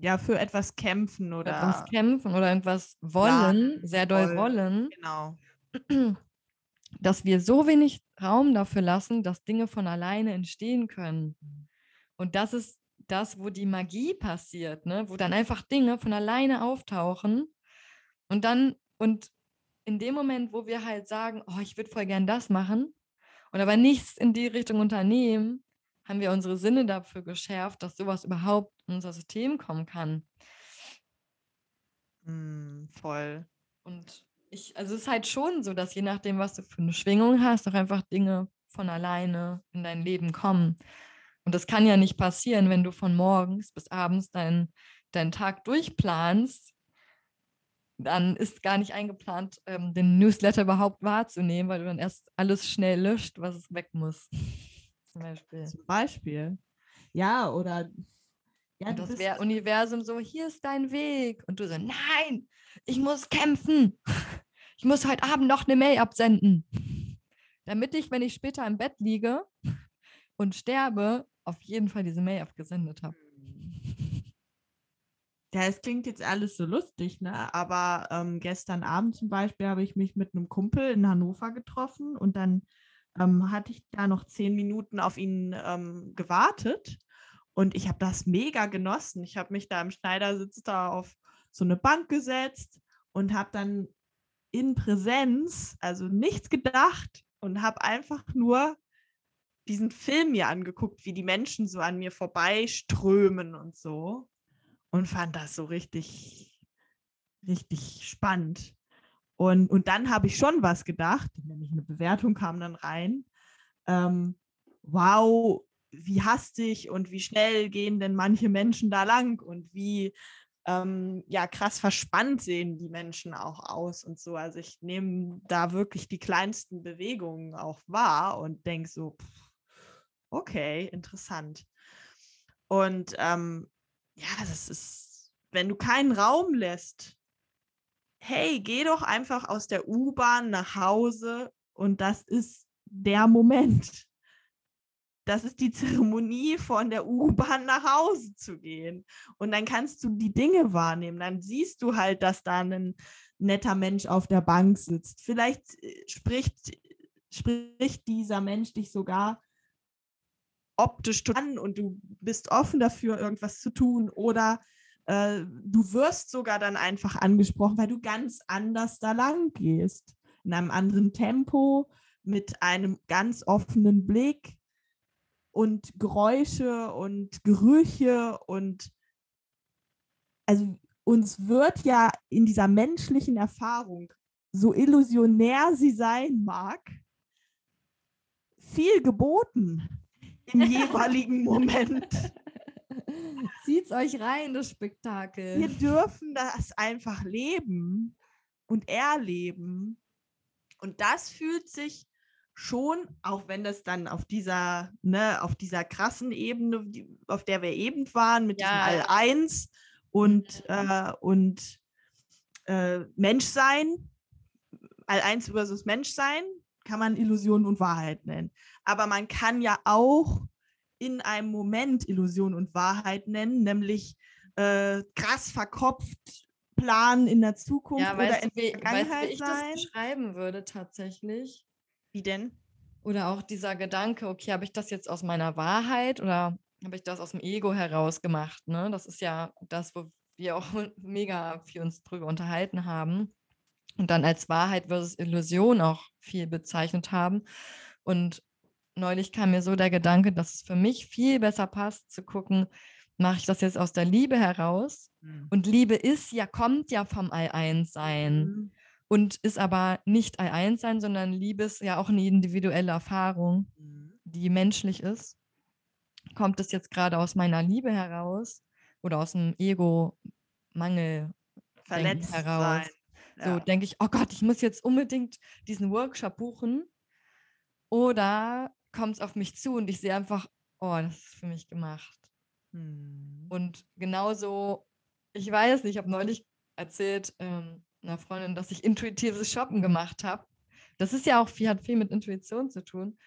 [SPEAKER 3] Ja, für etwas kämpfen oder.
[SPEAKER 2] Etwas kämpfen oder irgendwas wollen,
[SPEAKER 3] Planen,
[SPEAKER 2] sehr doll
[SPEAKER 3] wollen.
[SPEAKER 2] wollen,
[SPEAKER 3] Genau.
[SPEAKER 2] dass wir so wenig Raum dafür lassen, dass Dinge von alleine entstehen können. Und das ist das, wo die Magie passiert, ne? wo dann einfach Dinge von alleine auftauchen und dann, und in dem Moment, wo wir halt sagen, oh, ich würde voll gern das machen und aber nichts in die Richtung unternehmen, haben wir unsere Sinne dafür geschärft, dass sowas überhaupt in unser System kommen kann.
[SPEAKER 3] Hm, voll.
[SPEAKER 2] Und ich, also es ist halt schon so, dass je nachdem, was du für eine Schwingung hast, auch einfach Dinge von alleine in dein Leben kommen. Und das kann ja nicht passieren, wenn du von morgens bis abends deinen deinen Tag durchplanst. Dann ist gar nicht eingeplant, ähm, den Newsletter überhaupt wahrzunehmen, weil du dann erst alles schnell löscht, was es weg muss. Zum Beispiel.
[SPEAKER 3] Zum Beispiel. Ja, oder. Ja,
[SPEAKER 2] Und das wäre Universum so, hier ist dein Weg. Und du so, nein, ich muss kämpfen. Ich muss heute Abend noch eine Mail absenden. Damit ich, wenn ich später im Bett liege und sterbe, auf jeden Fall diese Mail abgesendet habe.
[SPEAKER 3] Ja, es klingt jetzt alles so lustig, ne? Aber ähm, gestern Abend zum Beispiel habe ich mich mit einem Kumpel in Hannover getroffen und dann ähm, hatte ich da noch zehn Minuten auf ihn ähm, gewartet und ich habe das mega genossen. Ich habe mich da im Schneidersitz da auf so eine Bank gesetzt und habe dann in Präsenz, also nichts gedacht und habe einfach nur diesen Film mir angeguckt, wie die Menschen so an mir vorbeiströmen und so und fand das so richtig, richtig spannend. Und, und dann habe ich schon was gedacht, nämlich eine Bewertung kam dann rein. Ähm, wow, wie hastig und wie schnell gehen denn manche Menschen da lang und wie ähm, ja krass verspannt sehen die Menschen auch aus und so. Also ich nehme da wirklich die kleinsten Bewegungen auch wahr und denke so, pff, okay, interessant. Und ähm, ja, das ist, wenn du keinen Raum lässt, hey, geh doch einfach aus der U-Bahn nach Hause und das ist der Moment. Das ist die Zeremonie, von der U-Bahn nach Hause zu gehen. Und dann kannst du die Dinge wahrnehmen. Dann siehst du halt, dass da ein netter Mensch auf der Bank sitzt. Vielleicht äh, spricht, spricht dieser Mensch dich sogar optisch an und du bist offen dafür, irgendwas zu tun. Oder äh, du wirst sogar dann einfach angesprochen, weil du ganz anders da lang gehst. In einem anderen Tempo, mit einem ganz offenen Blick und Geräusche und Gerüche und also uns wird ja in dieser menschlichen Erfahrung, so illusionär sie sein mag, viel geboten im jeweiligen Moment.
[SPEAKER 2] Zieht's euch rein, das Spektakel.
[SPEAKER 3] Wir dürfen das einfach leben und erleben. Und das fühlt sich schon, auch wenn das dann auf dieser, ne, auf dieser krassen Ebene, auf der wir eben waren, mit
[SPEAKER 2] Ja.
[SPEAKER 3] diesem All 1 und, äh, und äh, Menschsein, All 1 versus Menschsein, kann man Illusion und Wahrheit nennen. Aber man kann ja auch in einem Moment Illusion und Wahrheit nennen, nämlich äh, krass verkopft planen in der Zukunft
[SPEAKER 2] ja,
[SPEAKER 3] oder
[SPEAKER 2] weißt
[SPEAKER 3] in der
[SPEAKER 2] weißt
[SPEAKER 3] Vergangenheit
[SPEAKER 2] wie ich
[SPEAKER 3] sein.
[SPEAKER 2] das beschreiben würde tatsächlich?
[SPEAKER 3] Wie denn?
[SPEAKER 2] Oder auch dieser Gedanke, okay, habe ich das jetzt aus meiner Wahrheit oder habe ich das aus dem Ego heraus gemacht? Ne? Das ist ja das, wo wir auch mega viel uns drüber unterhalten haben und dann als Wahrheit versus Illusion auch viel bezeichnet haben. Und neulich kam mir so der Gedanke, dass es für mich viel besser passt, zu gucken, mache ich das jetzt aus der Liebe heraus? Und Liebe ist ja, kommt ja vom All-Eins-Sein
[SPEAKER 3] Mhm.
[SPEAKER 2] Und ist aber nicht All-Eins-Sein, sondern Liebe ist ja auch eine individuelle Erfahrung,
[SPEAKER 3] Mhm.
[SPEAKER 2] die menschlich ist. Kommt es jetzt gerade aus meiner Liebe heraus oder aus dem Ego-Mangel
[SPEAKER 3] Verletzt
[SPEAKER 2] heraus.
[SPEAKER 3] sein.
[SPEAKER 2] so
[SPEAKER 3] Ja.
[SPEAKER 2] denke ich, oh Gott, ich muss jetzt unbedingt diesen Workshop buchen. Oder kommt es auf mich zu und ich sehe einfach, oh, das ist für mich gemacht.
[SPEAKER 3] Mhm.
[SPEAKER 2] Und genauso, ich weiß nicht, ich habe neulich erzählt, ähm, einer Freundin, dass ich intuitives Shoppen gemacht habe. Das ist ja auch viel, hat viel mit Intuition zu tun.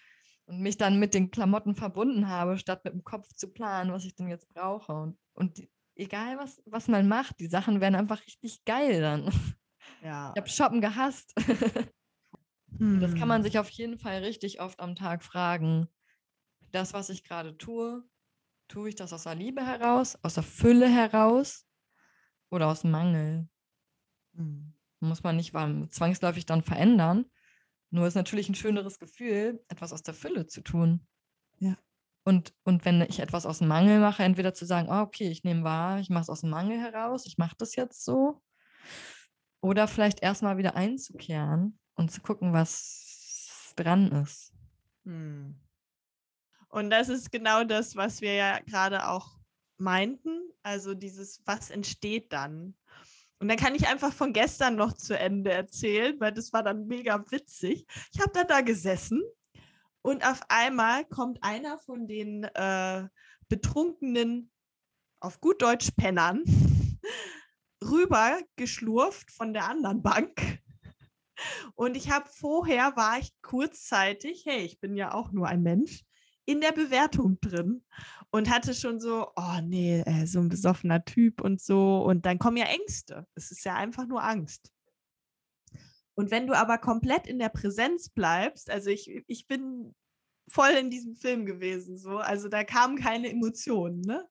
[SPEAKER 2] Und mich dann mit den Klamotten verbunden habe, statt mit dem Kopf zu planen, was ich denn jetzt brauche. Und, und die, egal, was, was man macht, die Sachen werden einfach richtig geil dann.
[SPEAKER 3] Ja.
[SPEAKER 2] Ich habe Shoppen gehasst. Das kann man
[SPEAKER 3] Hm.
[SPEAKER 2] sich auf jeden Fall richtig oft am Tag fragen. Das, was ich gerade tue, tue ich das aus der Liebe heraus, aus der Fülle heraus oder aus Mangel?
[SPEAKER 3] Hm.
[SPEAKER 2] Muss man nicht wa- zwangsläufig dann verändern. Nur ist natürlich ein schöneres Gefühl, etwas aus der Fülle zu tun.
[SPEAKER 3] Ja.
[SPEAKER 2] Und, und wenn ich etwas aus dem Mangel mache, entweder zu sagen, oh, okay, ich nehme wahr, ich mache es aus dem Mangel heraus, ich mache das jetzt so. Oder vielleicht erstmal wieder einzukehren und zu gucken, was dran ist.
[SPEAKER 3] Hm. Und das ist genau das, was wir ja gerade auch meinten. Also dieses, was entsteht dann? Und dann kann ich einfach von gestern noch zu Ende erzählen, weil das war dann mega witzig. Ich habe dann da gesessen und auf einmal kommt einer von den äh, betrunkenen, auf gut Deutsch Pennern, rüber geschlurft von der anderen Bank. Und ich habe vorher, war ich kurzzeitig, hey, ich bin ja auch nur ein Mensch, in der Bewertung drin und hatte schon so, oh nee, äh, so ein besoffener Typ und so. Und dann kommen ja Ängste. Es ist ja einfach nur Angst. Und wenn du aber komplett in der Präsenz bleibst, also ich, ich bin voll in diesem Film gewesen, so, also da kamen keine Emotionen, ne?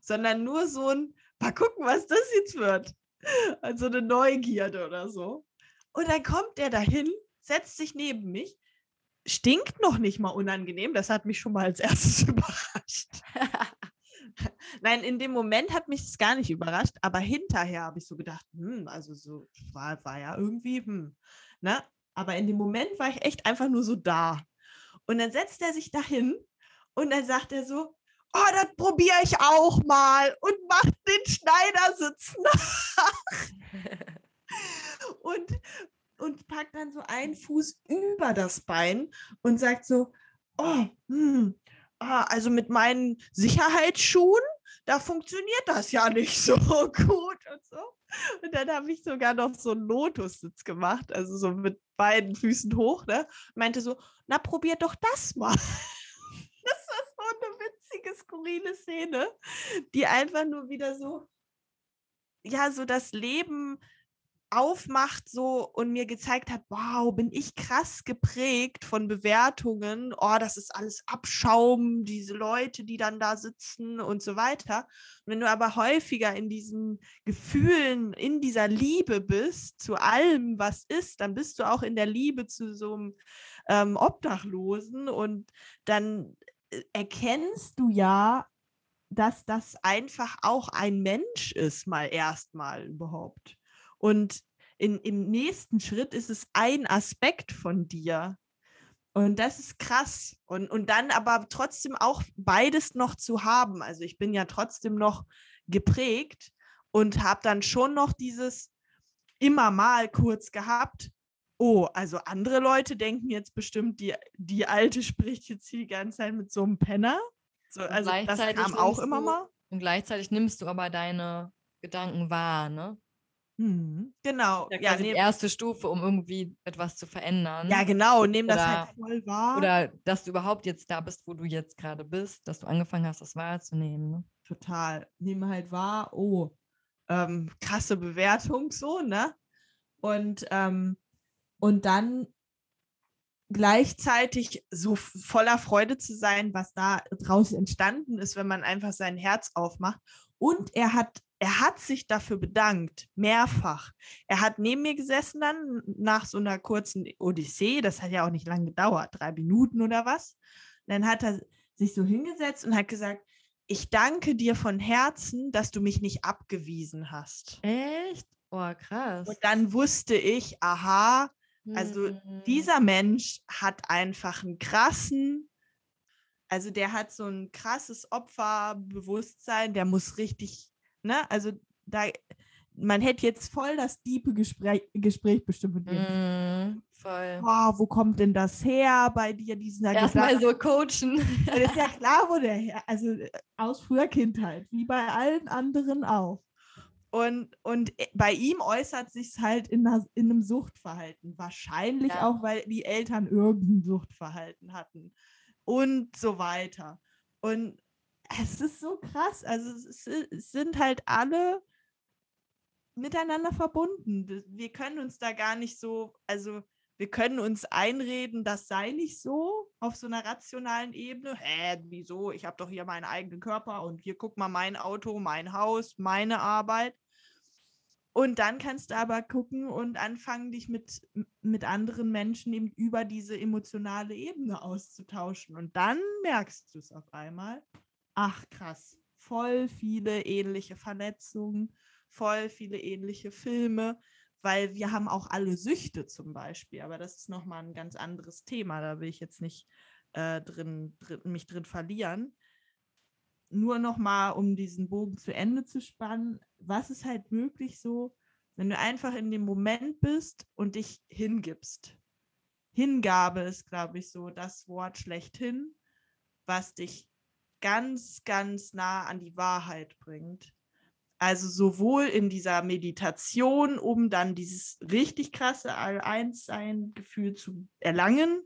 [SPEAKER 3] Sondern nur so ein, mal gucken, was das jetzt wird. Also eine Neugierde oder so. Und dann kommt der dahin, setzt sich neben mich, stinkt noch nicht mal unangenehm. Das hat mich schon mal als erstes überrascht. Nein, in dem Moment hat mich das gar nicht überrascht, aber hinterher habe ich so gedacht, hm, also so war, war ja irgendwie, hm, ne? Aber in dem Moment war ich echt einfach nur so da. Und dann setzt er sich dahin und dann sagt er so, oh, das probiere ich auch mal und macht den Schneidersitz nach und, und packt dann so einen Fuß über das Bein und sagt so, oh, hm, ah, also mit meinen Sicherheitsschuhen, da funktioniert das ja nicht so gut und so. Und dann habe ich sogar noch so einen Lotussitz gemacht, also so mit beiden Füßen hoch, ne? Meinte so, na probier doch das mal. Das war so eine witzige, skurrile Szene, die einfach nur wieder so, ja, so das Leben aufmacht so und mir gezeigt hat, wow, bin ich krass geprägt von Bewertungen, oh, das ist alles Abschaum, diese Leute, die dann da sitzen und so weiter. Und wenn du aber häufiger in diesen Gefühlen, in dieser Liebe bist, zu allem, was ist, dann bist du auch in der Liebe zu so einem ähm, Obdachlosen und dann äh, erkennst du ja, dass das einfach auch ein Mensch ist, mal erstmal überhaupt. Und in, im nächsten Schritt ist es ein Aspekt von dir. Und das ist krass. Und, und dann aber trotzdem auch beides noch zu haben. Also ich bin ja trotzdem noch geprägt und habe dann schon noch dieses immer mal kurz gehabt. Oh, also andere Leute denken jetzt bestimmt, die, die Alte spricht jetzt hier die ganze Zeit mit so einem Penner. So, also das
[SPEAKER 2] gleichzeitig
[SPEAKER 3] kam auch immer
[SPEAKER 2] du-
[SPEAKER 3] mal.
[SPEAKER 2] Und gleichzeitig nimmst du aber deine Gedanken wahr, ne?
[SPEAKER 3] Mhm, genau.
[SPEAKER 2] Ja,
[SPEAKER 3] Ja, nehm,
[SPEAKER 2] erste Stufe, um irgendwie etwas zu verändern.
[SPEAKER 3] ja, genau. Nehm das halt voll wahr.
[SPEAKER 2] Oder dass du überhaupt jetzt da bist, wo du jetzt gerade bist, dass du angefangen hast, das wahrzunehmen. Ne?
[SPEAKER 3] total. Nehme halt wahr, oh, ähm, krasse Bewertung so, ne? Und, ähm, und dann gleichzeitig so voller Freude zu sein, was da draus entstanden ist, wenn man einfach sein Herz aufmacht. Und er hat, er hat sich dafür bedankt, mehrfach. Er hat neben mir gesessen dann nach so einer kurzen Odyssee, das hat ja auch nicht lange gedauert, drei Minuten oder was. Dann hat er sich so hingesetzt und hat gesagt, ich danke dir von Herzen, dass du mich nicht abgewiesen hast.
[SPEAKER 2] Echt? Oh, krass.
[SPEAKER 3] Und dann wusste ich, aha, also
[SPEAKER 2] Hm.
[SPEAKER 3] dieser Mensch hat einfach einen krassen, also der hat so ein krasses Opferbewusstsein, der muss richtig, ne, also da, man hätte jetzt voll das diepe Gespräch, Gespräch bestimmt mit dir.
[SPEAKER 2] Hm, voll.
[SPEAKER 3] Boah, wo kommt denn das her bei dir, dieser
[SPEAKER 2] Erstmal so coachen.
[SPEAKER 3] Das ist ja klar, wo der her, also aus früher Kindheit, wie bei allen anderen auch. Und, und bei ihm äußert sich halt in, einer, in einem Suchtverhalten. Wahrscheinlich
[SPEAKER 2] Ja.
[SPEAKER 3] auch, weil die Eltern irgendein Suchtverhalten hatten. Und so weiter. Und es ist so krass. Also es, es sind halt alle miteinander verbunden. Wir können uns da gar nicht so, also wir können uns einreden, das sei nicht so auf so einer rationalen Ebene. Hä, wieso? Ich habe doch hier meinen eigenen Körper und hier guck mal mein Auto, mein Haus, meine Arbeit. Und dann kannst du aber gucken und anfangen, dich mit, mit anderen Menschen eben über diese emotionale Ebene auszutauschen. Und dann merkst du es auf einmal. Ach krass, voll viele ähnliche Verletzungen, voll viele ähnliche Filme, weil wir haben auch alle Süchte zum Beispiel. Aber das ist nochmal ein ganz anderes Thema. Da will ich jetzt nicht äh, drin, drin, mich drin verlieren nur noch mal, um diesen Bogen zu Ende zu spannen, was ist halt möglich so, wenn du einfach in dem Moment bist und dich hingibst. Hingabe ist, glaube ich, so das Wort schlechthin, was dich ganz, ganz nah an die Wahrheit bringt. Also sowohl in dieser Meditation, um dann dieses richtig krasse All-Eins-Sein-Gefühl zu erlangen,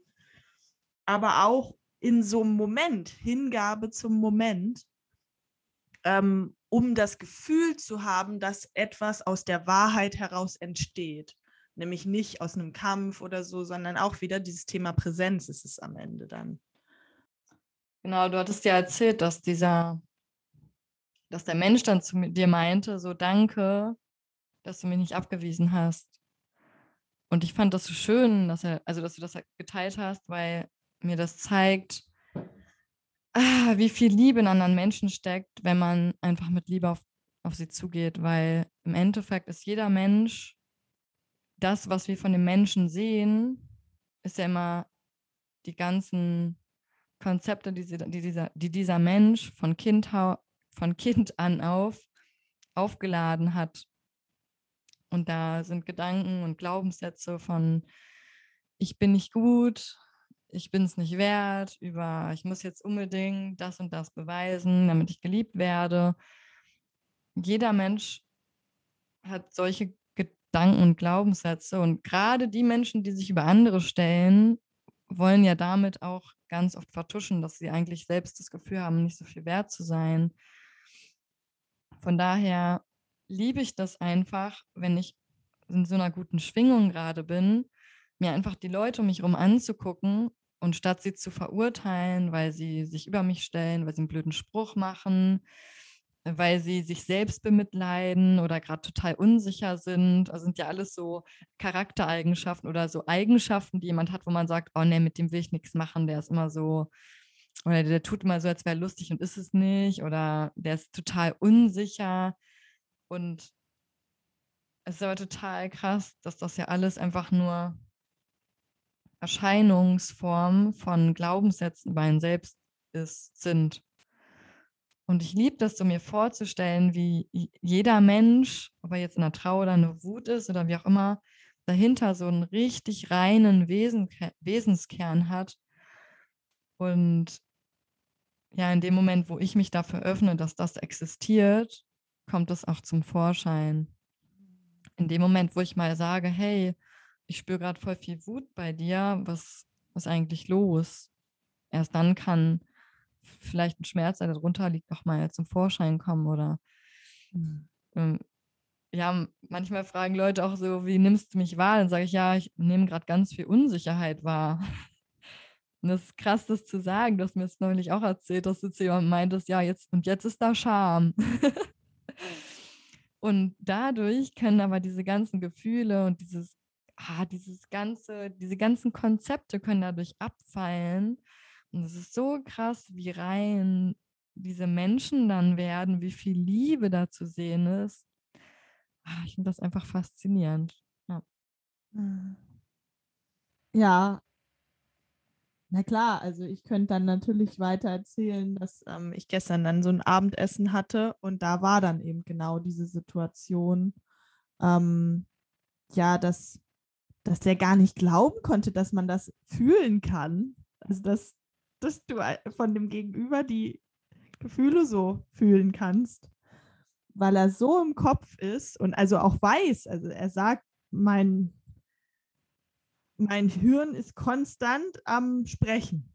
[SPEAKER 3] aber auch in so einem Moment, Hingabe zum Moment, ähm, um das Gefühl zu haben, dass etwas aus der Wahrheit heraus entsteht. Nämlich nicht aus einem Kampf oder so, sondern auch wieder dieses Thema Präsenz ist es am Ende dann.
[SPEAKER 2] Genau, du hattest ja erzählt, dass dieser, dass der Mensch dann zu dir meinte, so danke, dass du mich nicht abgewiesen hast. Und ich fand das so schön, dass er, also dass du das halt geteilt hast, weil mir das zeigt, ah, wie viel Liebe in anderen Menschen steckt, wenn man einfach mit Liebe auf, auf sie zugeht, weil im Endeffekt ist jeder Mensch das, was wir von dem Menschen sehen, ist ja immer die ganzen Konzepte, die, sie, die, dieser, die dieser Mensch von kind, von kind an auf aufgeladen hat. Und da sind Gedanken und Glaubenssätze von ich bin nicht gut, ich bin es nicht wert, über ich muss jetzt unbedingt das und das beweisen, damit ich geliebt werde. Jeder Mensch hat solche Gedanken und Glaubenssätze und gerade die Menschen, die sich über andere stellen, wollen ja damit auch ganz oft vertuschen, dass sie eigentlich selbst das Gefühl haben, nicht so viel wert zu sein. Von daher liebe ich das einfach, wenn ich in so einer guten Schwingung gerade bin, mir einfach die Leute um mich herum anzugucken und statt sie zu verurteilen, weil sie sich über mich stellen, weil sie einen blöden Spruch machen, weil sie sich selbst bemitleiden oder gerade total unsicher sind. Also sind ja alles so Charaktereigenschaften oder so Eigenschaften, die jemand hat, wo man sagt, oh nee, mit dem will ich nichts machen, der ist immer so, oder der tut immer so, als wäre lustig und ist es nicht, oder der ist total unsicher. Und es ist aber total krass, dass das ja alles einfach nur Erscheinungsformen von Glaubenssätzen über einen selbst ist, sind. Und ich liebe das so, mir vorzustellen, wie jeder Mensch, ob er jetzt in einer Trauer oder eine Wut ist oder wie auch immer, dahinter so einen richtig reinen Wesen, Wesenskern hat. Und ja, in dem Moment, wo ich mich dafür öffne, dass das existiert, kommt es auch zum Vorschein. In dem Moment, wo ich mal sage, hey, ich spüre gerade voll viel Wut bei dir, was ist eigentlich los? Erst dann kann vielleicht ein Schmerz, der darunter liegt, auch mal zum Vorschein kommen oder ähm, ja, manchmal fragen Leute auch so, wie nimmst du mich wahr? Dann sage ich, ja, ich nehme gerade ganz viel Unsicherheit wahr. Und das ist krass, das zu sagen. Du hast mir das neulich auch erzählt, dass du zu jemandem meintest, ja, jetzt und jetzt ist da Scham. und dadurch können aber diese ganzen Gefühle und dieses, ah, dieses ganze, diese ganzen Konzepte können dadurch abfallen. Und es ist so krass, wie rein diese Menschen dann werden, wie viel Liebe da zu sehen ist. Ah, Ich finde das einfach faszinierend.
[SPEAKER 3] Ja. Na klar, also ich könnte dann natürlich weiter erzählen, dass ähm, ich gestern dann so ein Abendessen hatte und da war dann eben genau diese Situation, ähm, ja, dass, dass der gar nicht glauben konnte, dass man das fühlen kann. Also dass, dass du ein- von dem Gegenüber die Gefühle so fühlen kannst. weil er so im Kopf ist und also auch weiß, also er sagt, mein, mein Hirn ist konstant am Sprechen.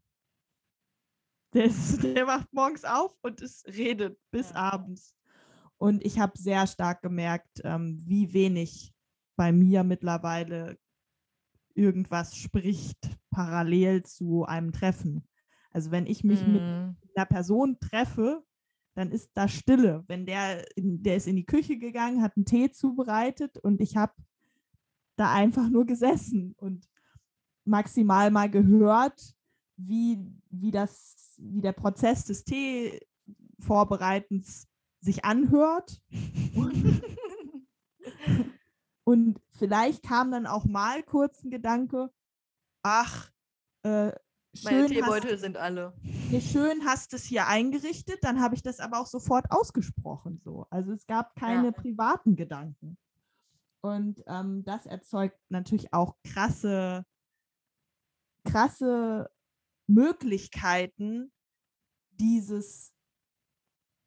[SPEAKER 3] Der, ist, der wacht morgens auf und es redet bis ja. abends. Und ich habe sehr stark gemerkt, ähm, wie wenig bei mir mittlerweile irgendwas spricht parallel zu einem Treffen. Also wenn ich mich mm. mit mhm. einer Person treffe, dann ist da Stille. Wenn der, der ist in die Küche gegangen, hat einen Tee zubereitet und ich habe da einfach nur gesessen und maximal mal gehört, wie, wie, das, wie der Prozess des Teevorbereitens sich anhört. Und, und, vielleicht kam dann auch mal kurz ein Gedanke, ach, äh,
[SPEAKER 2] Meine Teebeutel hast, sind alle.
[SPEAKER 3] Nee, schön hast du es hier eingerichtet, dann habe ich das aber auch sofort ausgesprochen. So. Also es gab keine ja. privaten Gedanken. Und ähm, das erzeugt natürlich auch krasse, krasse Möglichkeiten, dieses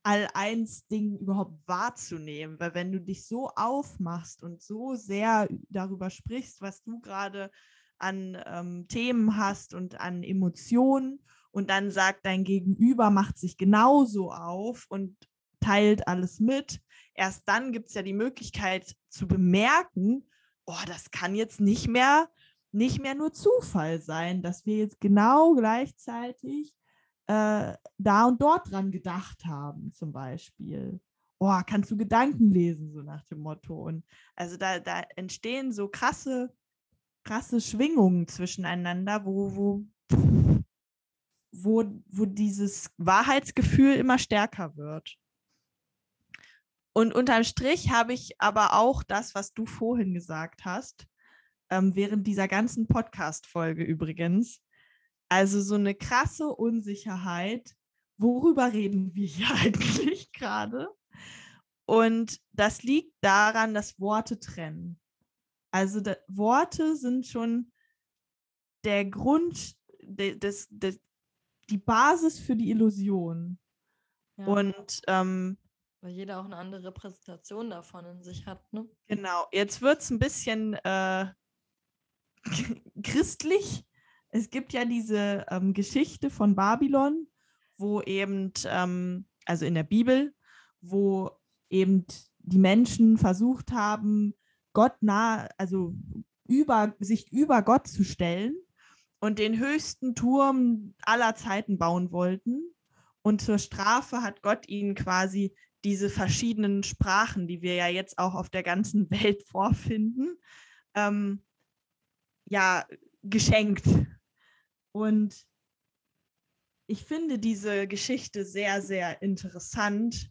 [SPEAKER 3] All-Eins-Ding überhaupt wahrzunehmen. Weil wenn du dich so aufmachst und so sehr darüber sprichst, was du gerade an ähm, Themen hast und an Emotionen und dann sagt dein Gegenüber, macht sich genauso auf und teilt alles mit. Erst dann gibt es ja die Möglichkeit zu bemerken, oh, das kann jetzt nicht mehr nicht mehr nur Zufall sein, dass wir jetzt genau gleichzeitig äh, da und dort dran gedacht haben, zum Beispiel. Oh, kannst du Gedanken lesen, so nach dem Motto. Und also da, da entstehen so krasse, krasse Schwingungen zwischeneinander, wo, wo, wo, wo dieses Wahrheitsgefühl immer stärker wird. Und unterm Strich habe ich aber auch das, was du vorhin gesagt hast, ähm, während dieser ganzen Podcast-Folge übrigens. Also so eine krasse Unsicherheit. Worüber reden wir hier eigentlich gerade? Und das liegt daran, dass Worte trennen. Also da, Worte sind schon der Grund, de, des, de, die Basis für die Illusion. Ja. Und ähm,
[SPEAKER 2] weil jeder auch eine andere Repräsentation davon in sich hat. Ne?
[SPEAKER 3] Genau, jetzt wird es ein bisschen äh, christlich. Es gibt ja diese ähm, Geschichte von Babylon, wo eben, ähm, also in der Bibel, wo eben die Menschen versucht haben, Gott nah, also über, sich über Gott zu stellen und den höchsten Turm aller Zeiten bauen wollten. Und zur Strafe hat Gott ihnen quasi diese verschiedenen Sprachen, die wir ja jetzt auch auf der ganzen Welt vorfinden, ähm, ja, geschenkt. Und ich finde diese Geschichte sehr, sehr interessant,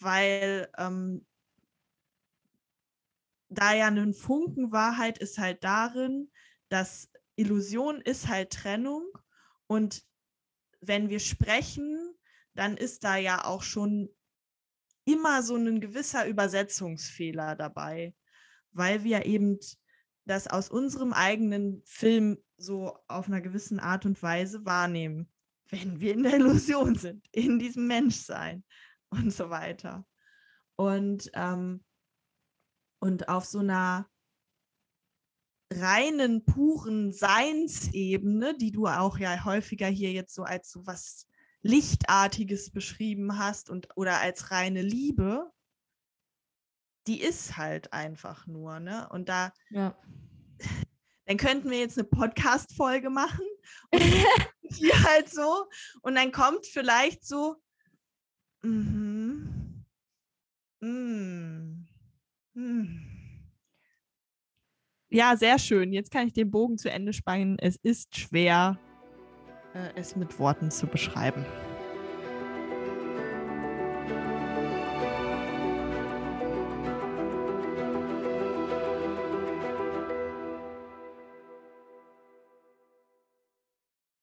[SPEAKER 3] weil ähm, da ja ein Funken Wahrheit ist halt darin, dass Illusion ist halt Trennung und wenn wir sprechen, dann ist da ja auch schon immer so ein gewisser Übersetzungsfehler dabei, weil wir eben das aus unserem eigenen Film so auf einer gewissen Art und Weise wahrnehmen, wenn wir in der Illusion sind, in diesem Menschsein und so weiter. Und, ähm, und auf so einer reinen, puren Seinsebene, die du auch ja häufiger hier jetzt so als so was Lichtartiges beschrieben hast und oder als reine Liebe, die ist halt einfach nur, ne? Und da, ja. dann könnten wir jetzt eine Podcast-Folge machen und hier halt so und dann kommt vielleicht so, mhm, mm, mm. Ja, sehr schön. Jetzt kann ich den Bogen zu Ende spannen. Es ist schwer, äh, es mit Worten zu beschreiben.